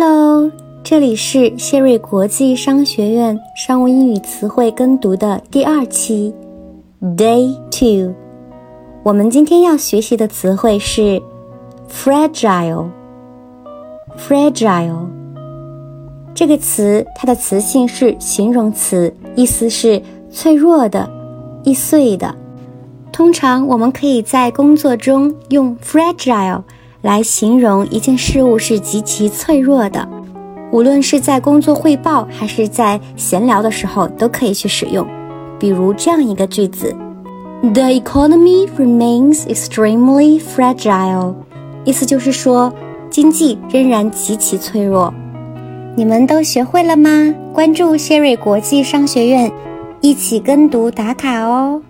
Hello，这里是谢瑞国际商学院商务英语词汇跟读的第二期，Day Two。我们今天要学习的词汇是 fragile。fragile 这个词，它的词性是形容词，意思是脆弱的、易碎的。通常我们可以在工作中用 fragile。来形容一件事物是极其脆弱的，无论是在工作汇报还是在闲聊的时候，都可以去使用。比如这样一个句子：The economy remains extremely fragile。意思就是说，经济仍然极其脆弱。你们都学会了吗？关注谢瑞国际商学院，一起跟读打卡哦。